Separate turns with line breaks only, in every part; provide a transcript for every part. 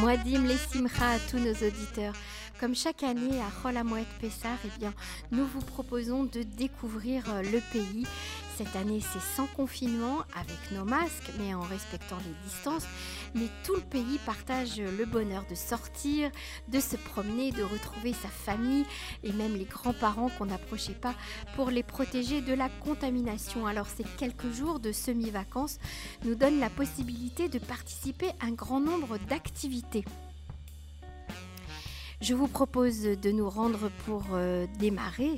Moadim les simcha à tous nos auditeurs. Comme chaque année à Cholamouet Pessar, eh bien, nous vous proposons de découvrir euh, le pays. Cette année, c'est sans confinement, avec nos masques, mais en respectant les distances. Mais tout le pays partage le bonheur de sortir, de se promener, de retrouver sa famille et même les grands-parents qu'on n'approchait pas pour les protéger de la contamination. Alors ces quelques jours de semi-vacances nous donnent la possibilité de participer à un grand nombre d'activités. Je vous propose de nous rendre pour euh, démarrer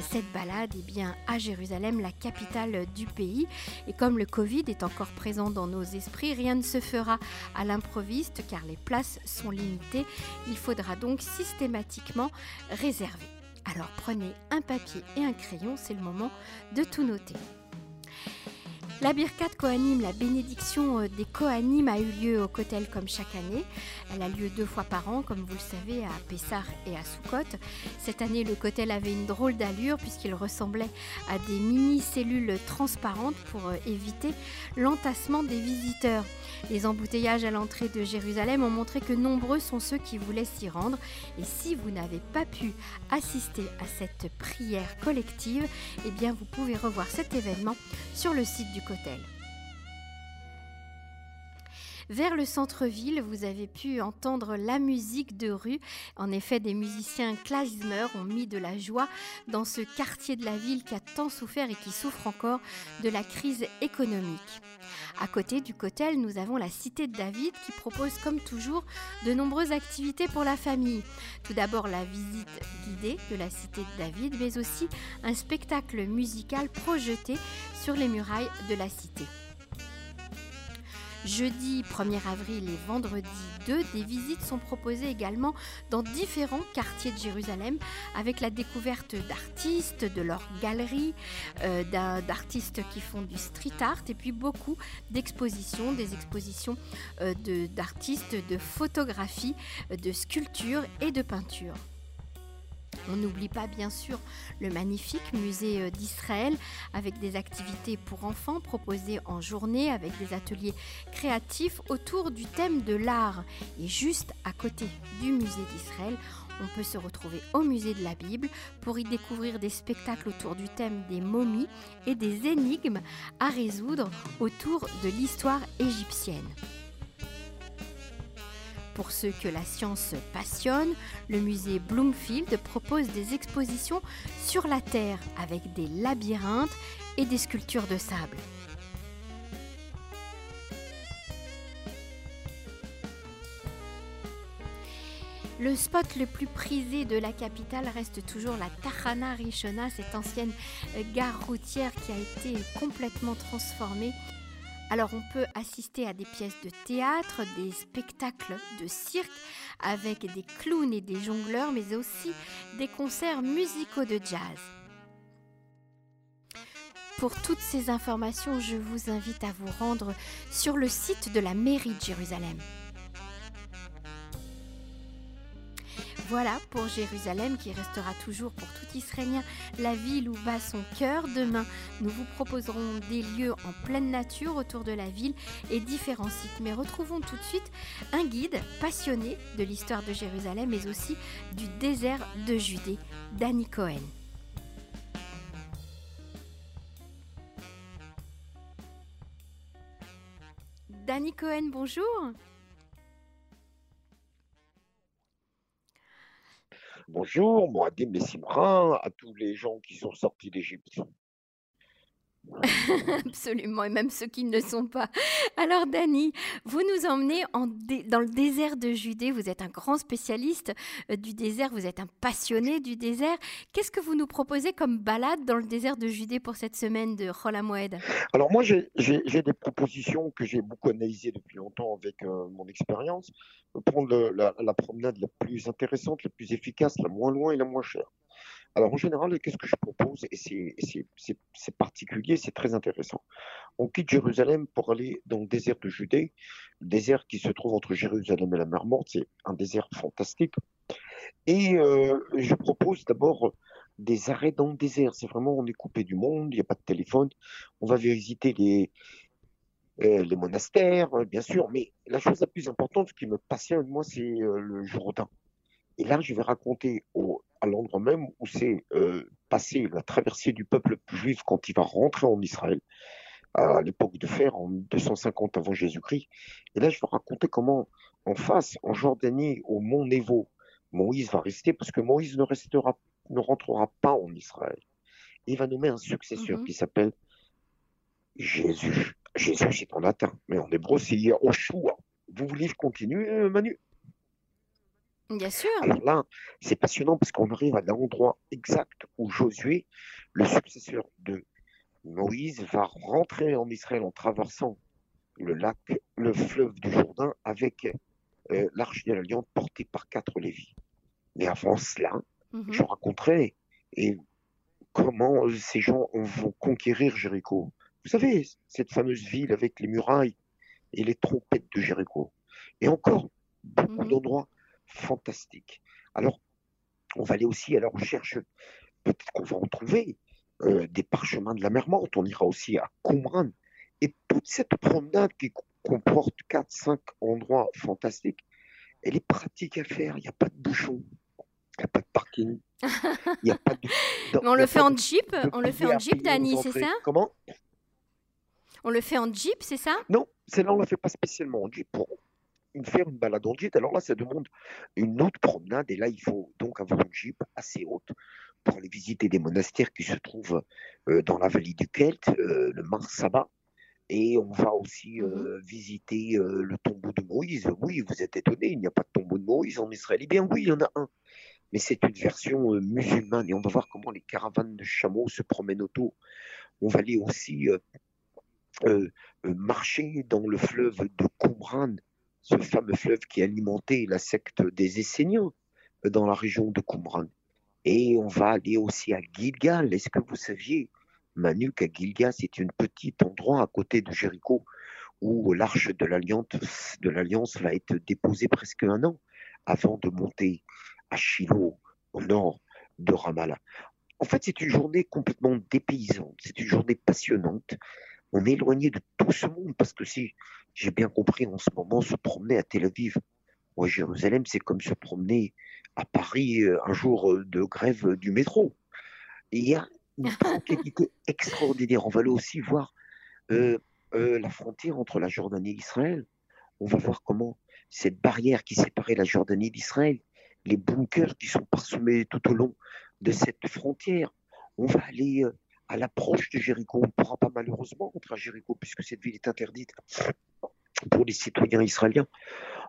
cette balade eh bien, à Jérusalem, la capitale du pays. Et comme le Covid est encore présent dans nos esprits, rien ne se fera à l'improviste car les places sont limitées. Il faudra donc systématiquement réserver. Alors prenez un papier et un crayon, c'est le moment de tout noter. La Birkat Kohanim, la bénédiction euh, des Kohanim, a eu lieu au Kotel comme chaque année. Elle a lieu deux fois par an, comme vous le savez, à Pessar et à Soukot. Cette année, le Kotel avait une drôle d'allure puisqu'il ressemblait à des mini-cellules transparentes pour euh, éviter l'entassement des visiteurs. Les embouteillages à l'entrée de Jérusalem ont montré que nombreux sont ceux qui voulaient s'y rendre. Et si vous n'avez pas pu assister à cette prière collective, eh bien vous pouvez revoir cet événement sur le site du Kotel Cotel vers le centre-ville, vous avez pu entendre la musique de rue. En effet, des musiciens klezmer ont mis de la joie dans ce quartier de la ville qui a tant souffert et qui souffre encore de la crise économique. À côté du Cotel, nous avons la Cité de David qui propose comme toujours de nombreuses activités pour la famille. Tout d'abord la visite guidée de la Cité de David, mais aussi un spectacle musical projeté sur les murailles de la cité. Jeudi 1er avril et vendredi 2, des visites sont proposées également dans différents quartiers de Jérusalem avec la découverte d'artistes, de leurs galeries, euh, d'artistes qui font du street art et puis beaucoup d'expositions, des expositions euh, d'artistes de, de photographie, de sculpture et de peinture. On n'oublie pas bien sûr le magnifique musée euh, d'Israël avec des activités pour enfants proposées en journée avec des ateliers créatifs autour du thème de l'art. Et juste à côté du musée d'Israël, on peut se retrouver au musée de la Bible pour y découvrir des spectacles autour du thème des momies et des énigmes à résoudre autour de l'histoire égyptienne. Pour ceux que la science passionne, le musée Bloomfield propose des expositions sur la Terre avec des labyrinthes et des sculptures de sable. Le spot le plus prisé de la capitale reste toujours la Tahana Rishona, cette ancienne gare routière qui a été complètement transformée alors on peut assister à des pièces de théâtre, des spectacles de cirque avec des clowns et des jongleurs, mais aussi des concerts musicaux de jazz. Pour toutes ces informations, je vous invite à vous rendre sur le site de la mairie de Jérusalem. Voilà pour Jérusalem qui restera toujours pour tout Israélien la ville où bat son cœur. Demain, nous vous proposerons des lieux en pleine nature autour de la ville et différents sites. Mais retrouvons tout de suite un guide passionné de l'histoire de Jérusalem mais aussi du désert de Judée, Danny Cohen. Danny Cohen, bonjour.
Bonjour, moi, Simra, à tous les gens qui sont sortis d'Égypte.
Absolument, et même ceux qui ne le sont pas. Alors, Dani, vous nous emmenez en dans le désert de Judée. Vous êtes un grand spécialiste euh, du désert, vous êtes un passionné du désert. Qu'est-ce que vous nous proposez comme balade dans le désert de Judée pour cette semaine de Moed
Alors, moi, j'ai des propositions que j'ai beaucoup analysées depuis longtemps avec euh, mon expérience. Prendre la promenade la plus intéressante, la plus efficace, la moins loin et la moins chère. Alors en général, qu'est-ce que je propose Et c'est particulier, c'est très intéressant. On quitte Jérusalem pour aller dans le désert de Judée, le désert qui se trouve entre Jérusalem et la mer Morte. C'est un désert fantastique. Et euh, je propose d'abord des arrêts dans le désert. C'est vraiment, on est coupé du monde, il n'y a pas de téléphone. On va visiter les, les monastères, bien sûr, mais la chose la plus importante qui me passionne, moi, c'est le Jourdain. Et là, je vais raconter au, à l'endroit même où c'est passé la traversée du peuple juif quand il va rentrer en Israël, à l'époque de fer, en 250 avant Jésus-Christ. Et là, je vais raconter comment, en face, en Jordanie, au mont Névo, Moïse va rester parce que Moïse ne, restera, ne rentrera pas en Israël. Il va nommer un successeur mhm. qui s'appelle Jésus. Jésus, c'est en latin, mais en hébreu, c'est Oshua. Vous voulez que je continue, euh, Manu?
Bien sûr.
Alors là, c'est passionnant parce qu'on arrive à l'endroit exact où Josué, le successeur de Moïse, va rentrer en Israël en traversant le lac, le fleuve du Jourdain avec euh, l'arche de l'Alliance portée par quatre Lévis. Mais avant cela, mhm. je raconterai et comment ces gens vont conquérir Jéricho. Vous savez, cette fameuse ville avec les murailles et les trompettes de Jéricho. Et encore beaucoup mhm. d'endroits fantastiques. Alors, on va aller aussi à la recherche, peut-être qu'on va en trouver, euh, des parchemins de la mer Morte. On ira aussi à Qumran. Et toute cette promenade qui comporte 4-5 endroits fantastiques, elle est pratique à faire. Il n'y a pas de bouchon, il n'y a pas de parking.
Il a pas de, on le fait en jeep, on le fait en jeep, Dani, c'est ça?
Comment?
On le fait en jeep, c'est ça?
Non, celle-là, on ne le fait pas spécialement en jeep. Pour faire une balade en jeep, alors là, ça demande une autre promenade. Et là, il faut donc avoir une jeep assez haute pour aller visiter des monastères qui se trouvent euh, dans la vallée du Kelt, euh, le Mar Saba. Et on va aussi euh, visiter le tombeau de Moïse. Oui, vous êtes étonné, il n'y a pas de tombeau de Moïse en Israël. Eh bien oui, il y en a un mais c'est une version musulmane. Et on va voir comment les caravanes de chameaux se promènent autour. On va aller aussi euh, euh, marcher dans le fleuve de Qumran, ce fameux fleuve qui alimentait la secte des Esséniens dans la région de Qumran. Et on va aller aussi à Gilgal. Est-ce que vous saviez, Manu, qu'à Gilgal, c'est un petit endroit à côté de Jéricho où l'arche de l'Alliance va être déposée presque un an avant de monter à Shiloh, au nord de Ramallah. En fait, c'est une journée complètement dépaysante, c'est une journée passionnante. On est éloigné de tout ce monde parce que si j'ai bien compris en ce moment, se promener à Tel Aviv ou à Jérusalem, c'est comme se promener à Paris euh, un jour euh, de grève du métro. il y a une tranquillité extraordinaire. On va aller aussi voir euh, la frontière entre la Jordanie et Israël. On va voir comment cette barrière qui séparait la Jordanie d'Israël les bunkers qui sont parsemés tout au long de cette frontière. On va aller euh, à l'approche de Jéricho. On ne pourra pas malheureusement rentrer à Jéricho puisque cette ville est interdite pour les citoyens israéliens.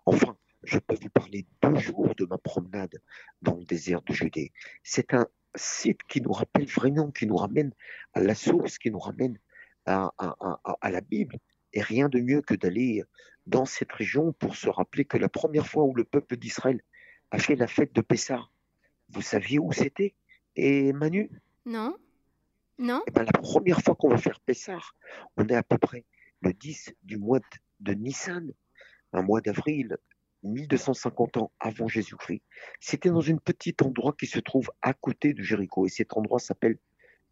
Enfin, je peux vous parler deux jours de ma promenade dans le désert de Judée. C'est un site qui nous rappelle vraiment, qui nous ramène à la source, qui nous ramène à, à la Bible. Et rien de mieux que d'aller dans cette région pour se rappeler que la première fois où le peuple d'Israël a fait la fête de Pessah. Vous saviez où c'était? Et Manu?
Non. Non.
Eh ben, la première fois qu'on va faire Pessah, on est à peu près le 10 du mois de Nissan, un mois d'avril, 1250 ans avant Jésus-Christ. C'était dans un petit endroit qui se trouve à côté de Jéricho. Et cet endroit s'appelle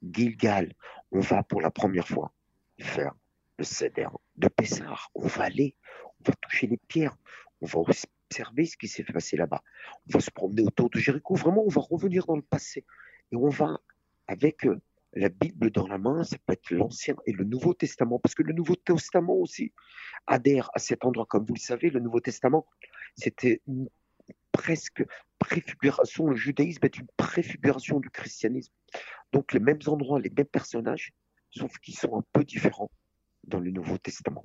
Gilgal. On va pour la première fois faire le Seder de Pessah. On va aller, on va toucher les pierres, on va observer ce qui s'est passé là-bas. On va se promener autour de Jéricho. Vraiment, on va revenir dans le passé. Et on va, avec euh, la Bible dans la main, ça peut être l'Ancien et le Nouveau Testament, parce que le Nouveau Testament aussi adhère à cet endroit. Comme vous le savez, le Nouveau Testament, c'était une presque préfiguration, le judaïsme est une préfiguration du christianisme. Donc les mêmes endroits, les mêmes personnages, sauf qu'ils sont un peu différents dans le Nouveau Testament.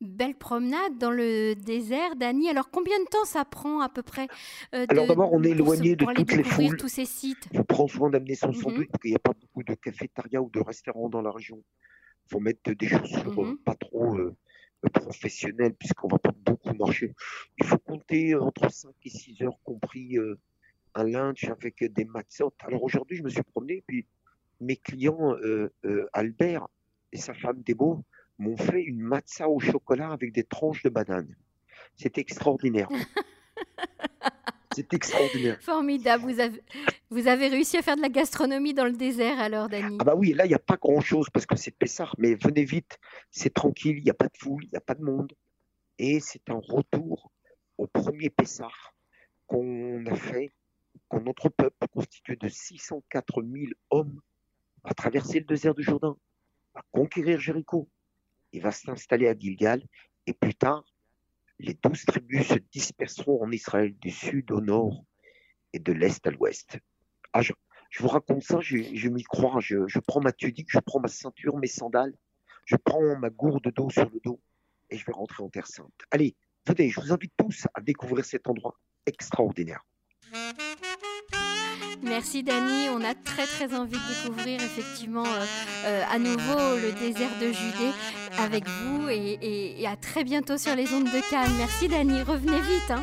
Belle promenade dans le désert, Dani. Alors, combien de temps ça prend à peu près
euh, Alors d'abord, on est éloigné de toutes les foules.
tous ces sites?
On prend soin d'amener son mhm. sandwich parce qu'il n'y a pas beaucoup de cafétéria ou de restaurants dans la région. Il faut mettre des chaussures mhm. pas trop euh, professionnelles puisqu'on va pas beaucoup marcher. Il faut compter entre 5 et 6 heures, compris euh, un lunch avec des matzot. Alors aujourd'hui, je me suis promené, puis mes clients, Albert et sa femme Debo, m'ont fait une matza au chocolat avec des tranches de banane. C'est extraordinaire. C'est extraordinaire.
Formidable. Vous avez, Vous avez réussi à faire de la gastronomie dans le désert alors, Dani
Ah bah oui, là, il n'y a pas grand-chose parce que c'est Pessard, mais venez vite, c'est tranquille, il n'y a pas de foule, il n'y a pas de monde. Et c'est un retour au premier Pessard qu'on a fait, quand notre peuple, constitué de 604 000 hommes, va traverser le désert du Jourdain, va conquérir Jéricho, il va s'installer à Gilgal, et plus tard, les douze tribus se disperseront en Israël du sud au nord et de l'est à l'ouest. Ah, je, vous raconte ça, je, m'y crois, je, prends ma tunique, je prends ma ceinture, mes sandales, je prends ma gourde d'eau sur le dos et je vais rentrer en Terre Sainte. Allez, venez, je vous invite tous à découvrir cet endroit extraordinaire.
Merci Dani, on a très très envie de découvrir effectivement euh, euh, à nouveau le désert de Judée avec vous et, à très bientôt sur les ondes de Cannes. Merci Dani, revenez vite. Hein.